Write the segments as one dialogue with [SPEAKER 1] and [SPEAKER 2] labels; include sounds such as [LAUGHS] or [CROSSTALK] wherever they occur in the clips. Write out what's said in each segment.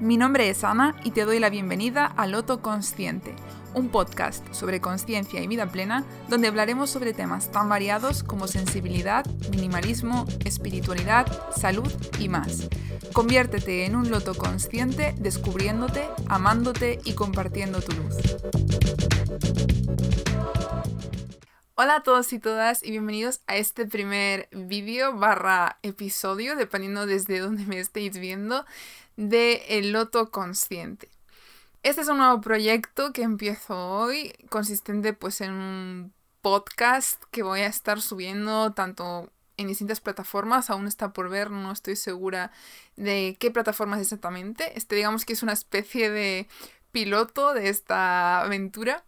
[SPEAKER 1] Mi nombre es Ana y te doy la bienvenida a Loto Consciente, un podcast sobre conciencia y vida plena donde hablaremos sobre temas tan variados como sensibilidad, minimalismo, espiritualidad, salud y más. Conviértete en un loto consciente descubriéndote, amándote y compartiendo tu luz. Hola a todos y todas y bienvenidos a este primer vídeo barra episodio, dependiendo desde donde me estéis viendo, de El Loto Consciente. Este es un nuevo proyecto que empiezo hoy, consistente pues en un podcast que voy a estar subiendo tanto en distintas plataformas, aún está por ver, no estoy segura de qué plataformas exactamente. Este digamos que es una especie de piloto de esta aventura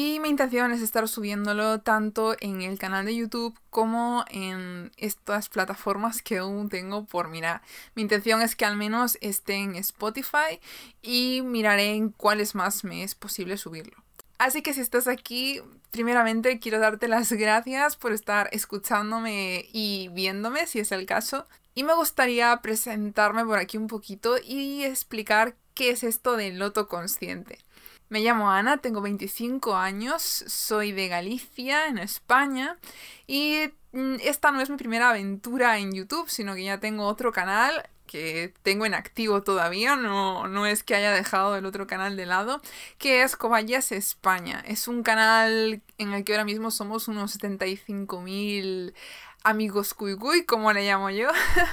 [SPEAKER 1] y mi intención es estar subiéndolo tanto en el canal de YouTube como en estas plataformas que aún tengo por mirar. Mi intención es que al menos esté en Spotify y miraré en cuáles más me es posible subirlo. Así que si estás aquí, primeramente quiero darte las gracias por estar escuchándome y viéndome, si es el caso. Y me gustaría presentarme por aquí un poquito y explicar qué es esto del loto consciente. Me llamo Ana, tengo 25 años, soy de Galicia, en España, y mm, esta no es mi primera aventura en YouTube, sino que ya tengo otro canal que tengo en activo todavía, no, no es que haya dejado el otro canal de lado, que es Cobayas España. Es un canal en el que ahora mismo somos unos 75.000 amigos cuy como le llamo yo,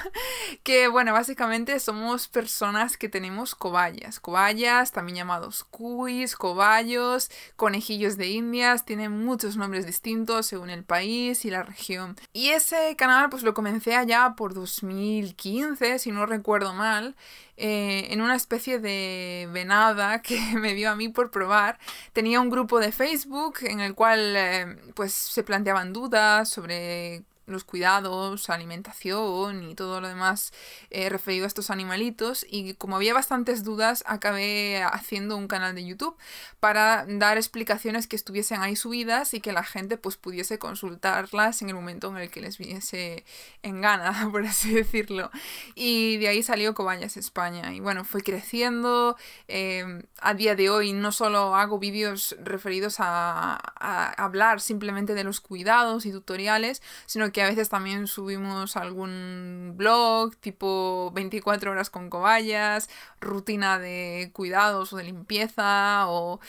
[SPEAKER 1] [LAUGHS] que bueno, básicamente somos personas que tenemos cobayas, cobayas, también llamados cuis, cobayos, conejillos de indias, tienen muchos nombres distintos según el país y la región. Y ese canal pues lo comencé allá por 2015, si no recuerdo mal, eh, en una especie de venada [LAUGHS] que me dio a mí por probar. Tenía un grupo de Facebook en el cual eh, pues se planteaban dudas sobre los cuidados, alimentación y todo lo demás eh, referido a estos animalitos. Y como había bastantes dudas, acabé haciendo un canal de YouTube para dar explicaciones que estuviesen ahí subidas y que la gente pues pudiese consultarlas en el momento en el que les viniese en gana, [LAUGHS] por así decirlo. Y de ahí salió Cobayas España. Y bueno, fue creciendo. Em, a día de hoy no solo hago vídeos referidos a, a hablar simplemente de los cuidados y tutoriales, sino que que a veces también subimos algún blog tipo 24 horas con cobayas, rutina de cuidados o de limpieza o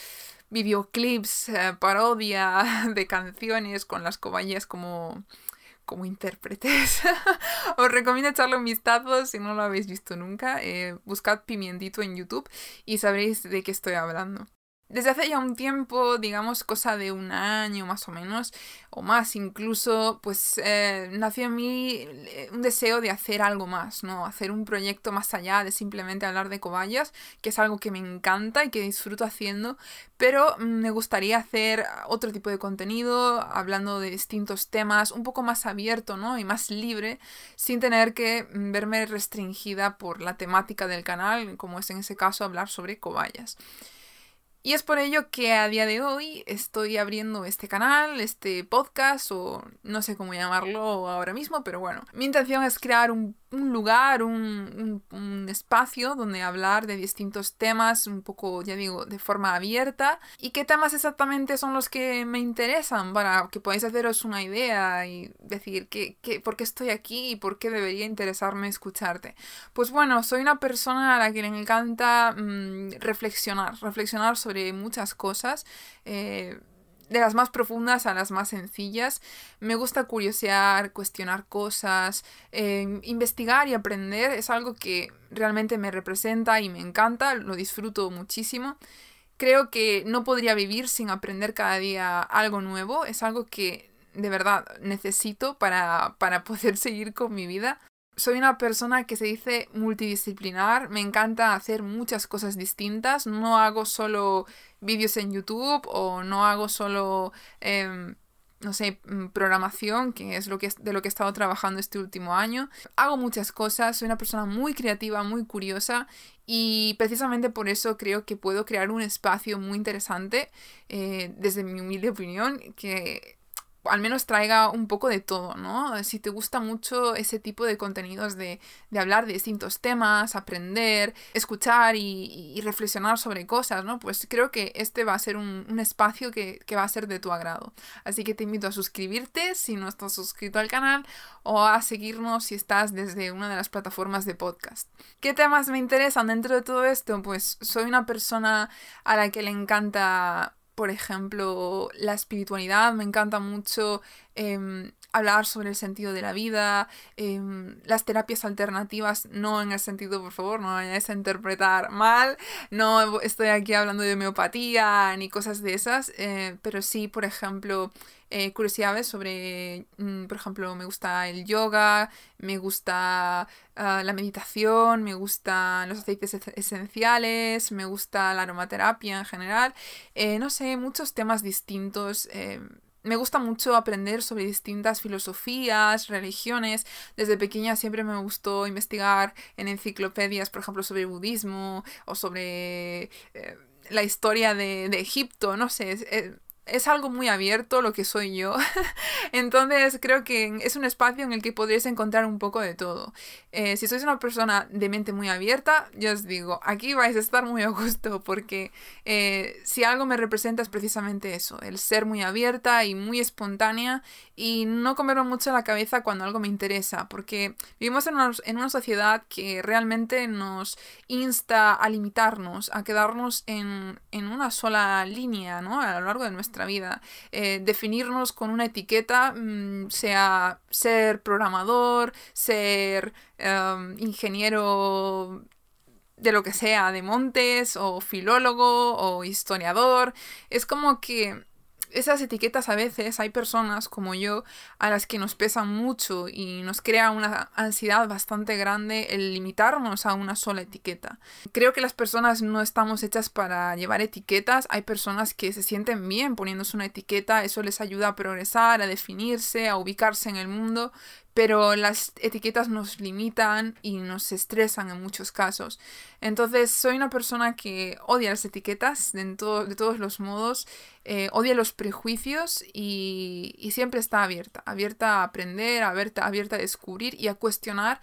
[SPEAKER 1] videoclips, eh, parodia [LAUGHS] de canciones con las cobayas como como intérpretes. [LAUGHS] Os recomiendo echarle un vistazo si no lo habéis visto nunca. Eh, buscad Pimientito en YouTube y sabréis de qué estoy hablando. Desde hace ya un tiempo, digamos cosa de un año más o menos, o más incluso, pues eh, nació en mí eh, un deseo de hacer algo más, ¿no? Hacer un proyecto más allá de simplemente hablar de cobayas, que es algo que me encanta y que disfruto haciendo, pero me gustaría hacer otro tipo de contenido, hablando de distintos temas, un poco más abierto, ¿no? Y más libre, sin tener que verme restringida por la temática del canal, como es en ese caso hablar sobre cobayas. Y es por ello que a día de hoy estoy abriendo este canal, este podcast o no sé cómo llamarlo ahora mismo, pero bueno, mi intención es crear un un lugar, un, espacio donde hablar de distintos temas, un poco, ya digo, de forma abierta. ¿Y qué temas exactamente son los que me interesan para que podáis haceros una idea y decir qué, qué, por qué estoy aquí y por qué debería interesarme escucharte? Pues bueno, soy una persona a la que le encanta mm, reflexionar, reflexionar sobre muchas cosas. Eh, de las más profundas a las más sencillas. Me gusta curiosear, cuestionar cosas, em, investigar y aprender. Es algo que realmente me representa y me encanta, lo disfruto muchísimo. Creo que no podría vivir sin aprender cada día algo nuevo. Es algo que de verdad necesito para, para poder [LAUGHS] seguir con mi vida soy una persona que se dice multidisciplinar, me encanta hacer muchas cosas distintas, no hago solo vídeos en YouTube o no hago solo, em, no sé, mm, programación, que es lo que, de lo que he estado trabajando este último año. Hago muchas cosas, soy una persona muy creativa, muy curiosa y precisamente por eso creo que puedo crear un espacio muy interesante, eh, desde mi humilde opinión, que al menos traiga un poco de todo, ¿no? Si te gusta mucho ese tipo de contenidos de, hablar de distintos temas, aprender, escuchar y, reflexionar sobre cosas, ¿no? Pues creo que este va a ser un, espacio que, que, va a ser de tu agrado. Así que te invito a suscribirte si no estás suscrito al canal o a seguirnos si estás desde una de las plataformas de podcast. ¿Qué temas me interesan dentro de todo esto? Pues soy una persona a la que le encanta por ejemplo, la espiritualidad, me encanta mucho em, hablar sobre el sentido de la vida, em, las terapias alternativas, no en el sentido, por favor, no vayáis a interpretar mal, no estoy aquí hablando de homeopatía ni cosas de esas, eh, pero sí, por ejemplo, eh, curiosidades sobre, mm, por ejemplo, me gusta el yoga, me gusta ah, la meditación, me gustan los aceites esenciales, me gusta la aromaterapia en general, eh, no sé, muchos temas distintos. Eh, me gusta mucho aprender sobre distintas filosofías, religiones. Desde pequeña siempre me gustó investigar en enciclopedias, por ejemplo, sobre budismo o sobre la historia de, de Egipto. No sé, es algo muy abierto lo que soy yo. [LAUGHS] Entonces creo que es un espacio en el que podréis encontrar un poco de todo. Eh, si sois una persona de mente muy abierta, yo os digo, aquí vais a estar muy a gusto porque eh, si algo me representa es precisamente eso, el ser muy abierta y muy espontánea y no comerme mucho la cabeza cuando algo me interesa, porque vivimos en una, en una sociedad que realmente nos insta a limitarnos, a quedarnos en, en una sola línea ¿no? a lo largo de nuestra vida. Eh, definirnos con una etiqueta, mm, sea ser programador, ser em, ingeniero de lo que sea, de montes, o filólogo, o historiador. Es como que esas etiquetas a veces hay personas como yo a las que nos pesan mucho y nos crea una ansiedad bastante grande el limitarnos a una sola etiqueta. Creo que las personas no estamos hechas para llevar etiquetas, hay personas que se sienten bien poniéndose una etiqueta, eso les ayuda a progresar, a definirse, a ubicarse en el mundo, pero las etiquetas nos limitan y nos estresan en muchos casos. Entonces soy una persona que odia las etiquetas de, de todos los modos, eh, odia los prejuicios y, y, siempre está abierta, abierta a aprender, abierta, abierta a descubrir y a cuestionar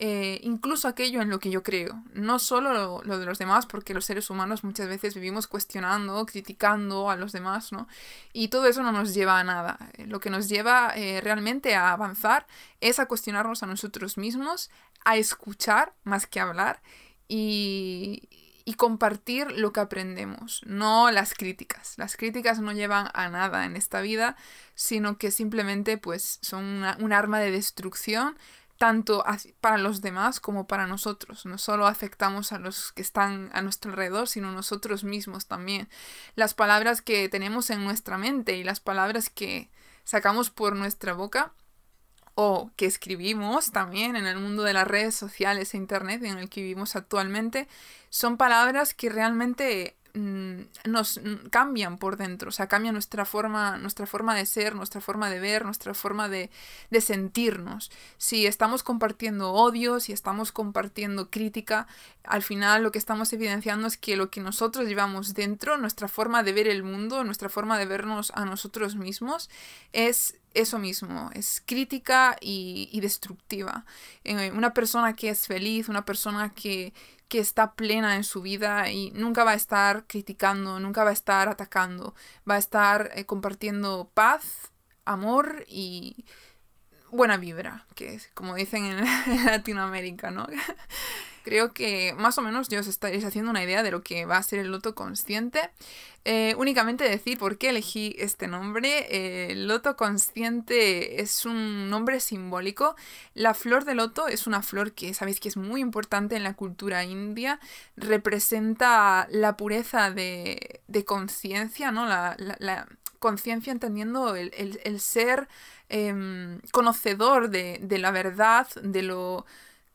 [SPEAKER 1] eh, incluso aquello en lo que yo creo, no solo lo, de los demás, porque los seres humanos muchas veces vivimos cuestionando, criticando a los demás, ¿no? Y todo eso no nos lleva a nada. Eh, lo que nos lleva eh, realmente a avanzar es a cuestionarnos a nosotros mismos, a escuchar más que hablar y, y compartir lo que aprendemos, no las críticas. Las críticas no llevan a nada en esta vida, sino que simplemente pues son un arma de destrucción tanto para los demás como para nosotros. No solo afectamos a los que están a nuestro alrededor, sino nosotros mismos también. Las palabras que tenemos en nuestra mente y las palabras que sacamos por nuestra boca o que escribimos también en el mundo de las redes sociales e internet en el que vivimos actualmente, son palabras que realmente nos mm, cambian por dentro, o sea, cambia nuestra forma, nuestra forma de ser, nuestra forma de ver, nuestra forma de, de sentirnos. Si estamos compartiendo odio, si estamos compartiendo crítica, al final lo que estamos evidenciando es que lo que nosotros llevamos dentro, nuestra forma de ver el mundo, nuestra forma de vernos a nosotros mismos, es eso mismo, es crítica y, y destructiva. Eh, una persona que es feliz, una persona que, que está plena en su vida y nunca va a estar criticando, nunca va a estar atacando, va a estar eh, compartiendo paz, amor y buena vibra, que es como dicen en [LAUGHS] Latinoamérica, ¿no? [LAUGHS] Creo que más o menos ya os estáis haciendo una idea de lo que va a ser el loto consciente. Eh, únicamente decir por qué elegí este nombre. el loto consciente es un nombre simbólico. La flor de loto es una flor que sabéis que es muy importante en la cultura india. Representa la pureza de, conciencia, ¿no? La, conciencia entendiendo el, ser em, conocedor de, de la verdad, de lo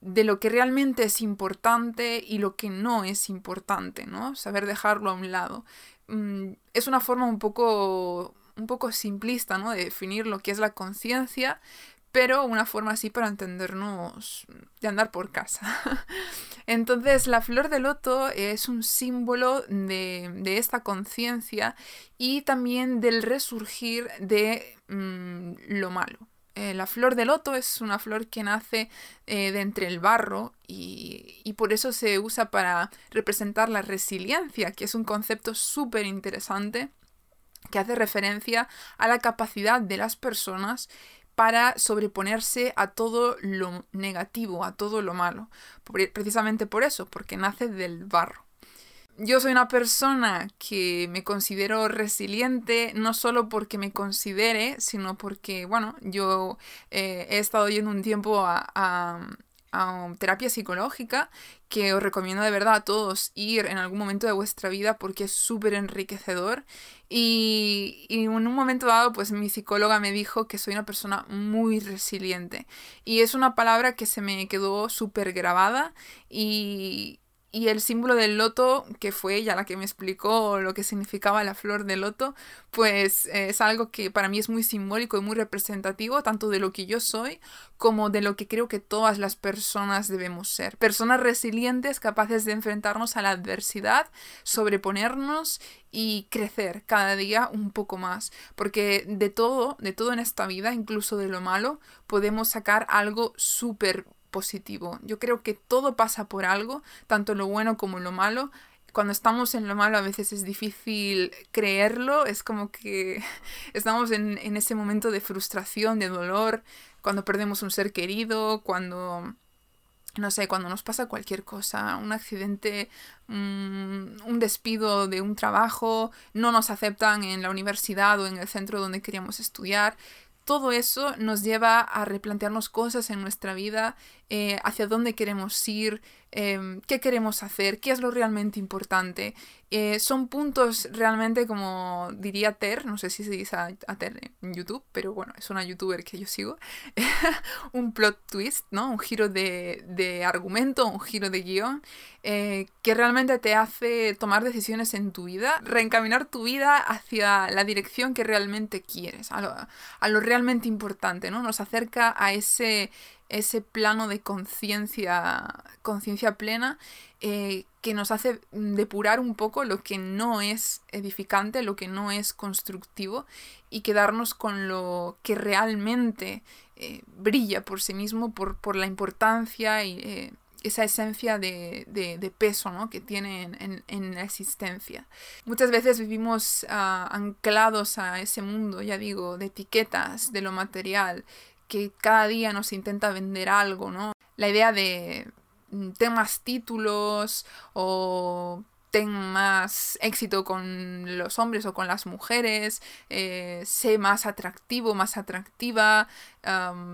[SPEAKER 1] de lo que realmente es importante y lo que no es importante, ¿no? Saber dejarlo a un lado. Mm, es una forma un poco, un poco simplista, ¿no? De definir lo que es la conciencia, pero una forma así para entendernos de andar por casa. [LAUGHS] Entonces la flor de loto es un símbolo de, esta conciencia y también del resurgir de mm, lo malo. Eh, la flor de loto es una flor que nace eh, de entre el barro y, y, por eso se usa para representar la resiliencia, que es un concepto súper interesante que hace referencia a la capacidad de las personas para sobreponerse a todo lo negativo, a todo lo malo. Precisamente por eso, porque nace del barro. Yo soy una persona que me considero resiliente, no solo porque me considere, sino porque, bueno, yo eh, he estado yendo un tiempo a terapia psicológica que os recomiendo de verdad a todos ir en algún momento de vuestra vida porque es súper enriquecedor. Y, en un momento dado pues mi psicóloga me dijo que soy una persona muy resiliente. Y es una palabra que se me quedó súper grabada y, y el símbolo del loto, que fue ella la que me explicó lo que significaba la flor de loto, pues es algo que para mí es muy simbólico y muy representativo, tanto de lo que yo soy como de lo que creo que todas las personas debemos ser. Personas resilientes, capaces de enfrentarnos a la adversidad, sobreponernos y crecer cada día un poco más. Porque de todo, de todo en esta vida, incluso de lo malo, podemos sacar algo súper positivo. Yo creo que todo pasa por algo, tanto lo bueno como lo malo. Cuando estamos en lo malo a veces es difícil creerlo, es como que [LAUGHS] estamos en, ese momento de frustración, de dolor, cuando perdemos un ser querido, cuando no sé, cuando nos pasa cualquier cosa, un accidente, mm, un despido de un trabajo, no nos aceptan en la universidad o en el centro donde queríamos estudiar, todo eso nos lleva a replantearnos cosas en nuestra vida, eh, hacia dónde queremos ir, em, qué queremos hacer, qué es lo realmente importante. Eh, son puntos realmente como diría Ter, no sé si se dice a, Ter en YouTube, pero bueno, es una youtuber que yo sigo, [LAUGHS] un plot twist, ¿no? Un giro de, de argumento, un giro de guion, eh, que realmente te hace tomar decisiones en tu vida, reencaminar tu vida hacia la dirección que realmente quieres, a lo, a lo realmente importante, ¿no? Nos acerca a ese ese plano de conciencia conciencia plena eh, que nos hace depurar un poco lo que no es edificante, lo que no es constructivo y quedarnos con lo que realmente eh, brilla por sí mismo, por, por la importancia y eh, esa esencia de, de, peso ¿no? que tiene en, en, la existencia. Muchas veces vivimos ah, anclados a ese mundo, ya digo, de etiquetas, de lo material, que cada día nos intenta vender algo, ¿no? La idea de mm, ten más títulos o ten más éxito con los hombres o con las mujeres, eh, sé más atractivo, más atractiva.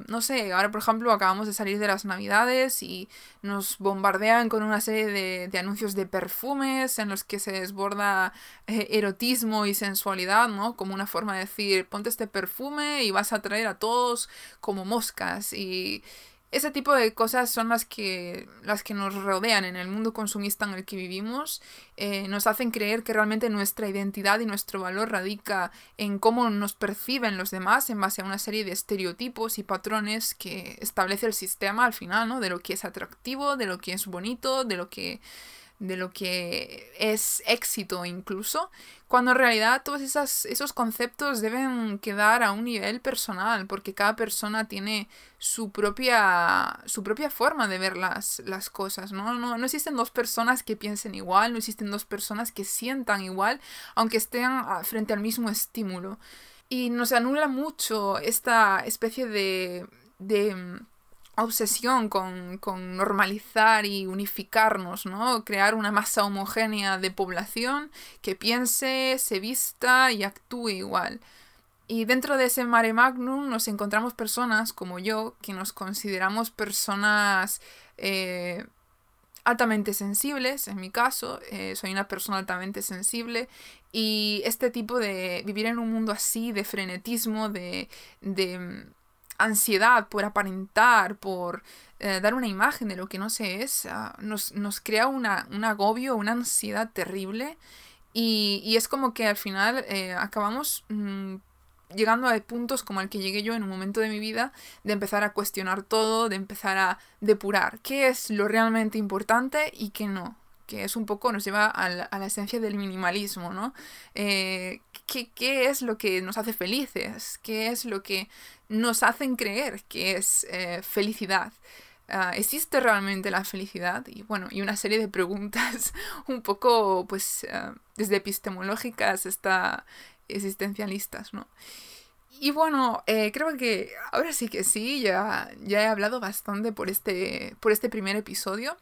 [SPEAKER 1] no sé, ahora por ejemplo acabamos de salir de las navidades y nos bombardean con una serie de, anuncios de perfumes en los que se desborda eh, erotismo y sensualidad, ¿no? Como una forma de decir, ponte este perfume y vas a atraer a todos como moscas y ese tipo de cosas son las que, las que nos rodean en el mundo consumista en el que vivimos, eh, nos hacen creer que realmente nuestra identidad y nuestro valor radica en cómo nos perciben los demás en base a una serie de estereotipos y patrones que establece el sistema al final, ¿no? De lo que es atractivo, de lo que es bonito, de lo que de lo que es éxito incluso, cuando en realidad todos esos conceptos deben quedar a un nivel personal, porque cada persona tiene su propia, su propia forma de ver las, las cosas, ¿no? ¿no? No existen dos personas que piensen igual, no existen dos personas que sientan igual, aunque estén frente al mismo estímulo. Y nos anula mucho esta especie de, de obsesión con, con, normalizar y unificarnos, ¿no? Crear una masa homogénea de población que piense, se vista y actúe igual. Y dentro de ese mare magnum nos encontramos personas como yo, que nos consideramos personas eh, altamente sensibles, en mi caso, eh, soy una persona altamente sensible, y este tipo de vivir en un mundo así, de frenetismo, de, de ansiedad por aparentar, por eh, dar una imagen de lo que no se es, ah, nos, crea una, un agobio, una ansiedad terrible. Y, es como que al final eh, acabamos mm, llegando a puntos como el que llegué yo en un momento de mi vida, de empezar a cuestionar todo, de empezar a depurar qué es lo realmente importante y qué no que es un poco, nos lleva a la, esencia del minimalismo, ¿no? Eh, ¿qué, es lo que nos hace felices? ¿Qué es lo que nos hacen creer que es eh, felicidad? Ah, ¿Existe realmente la felicidad? Y bueno, y una serie de preguntas [LAUGHS] un poco, pues, ah, desde epistemológicas hasta existencialistas, ¿no? Y bueno, eh, creo que ahora sí que sí, ya, ya he hablado bastante por este, por este primer episodio.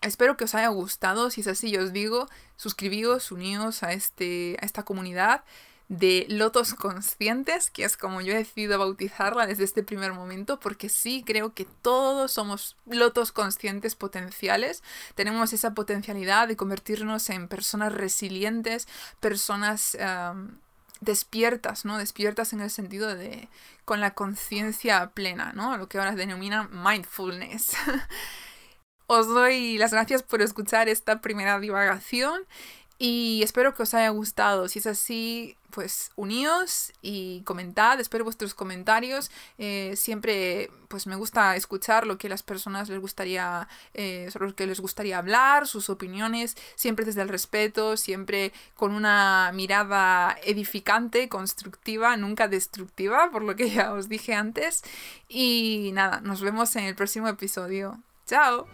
[SPEAKER 1] Espero que os haya gustado. Si es así, yo os digo, suscribíos, uníos a, este, a esta comunidad de lotos conscientes, que es como yo he decidido bautizarla desde este primer momento, porque sí creo que todos somos lotos conscientes potenciales. Tenemos esa potencialidad de convertirnos en personas resilientes, personas despiertas, ¿no? Despiertas en el sentido de con la conciencia plena, ¿no? Lo que ahora denominan mindfulness. [LAUGHS] Os doy las gracias por escuchar esta primera divagación y espero que os haya gustado. Si es así, pues uníos y comentad, espero vuestros comentarios. Eh, siempre pues me gusta escuchar lo que las personas les gustaría, eh, sobre lo que les gustaría hablar, sus opiniones, siempre desde el respeto, siempre con una mirada edificante, constructiva, nunca destructiva, por lo que ya os dije antes. Y nada, nos vemos en el próximo episodio. Ciao!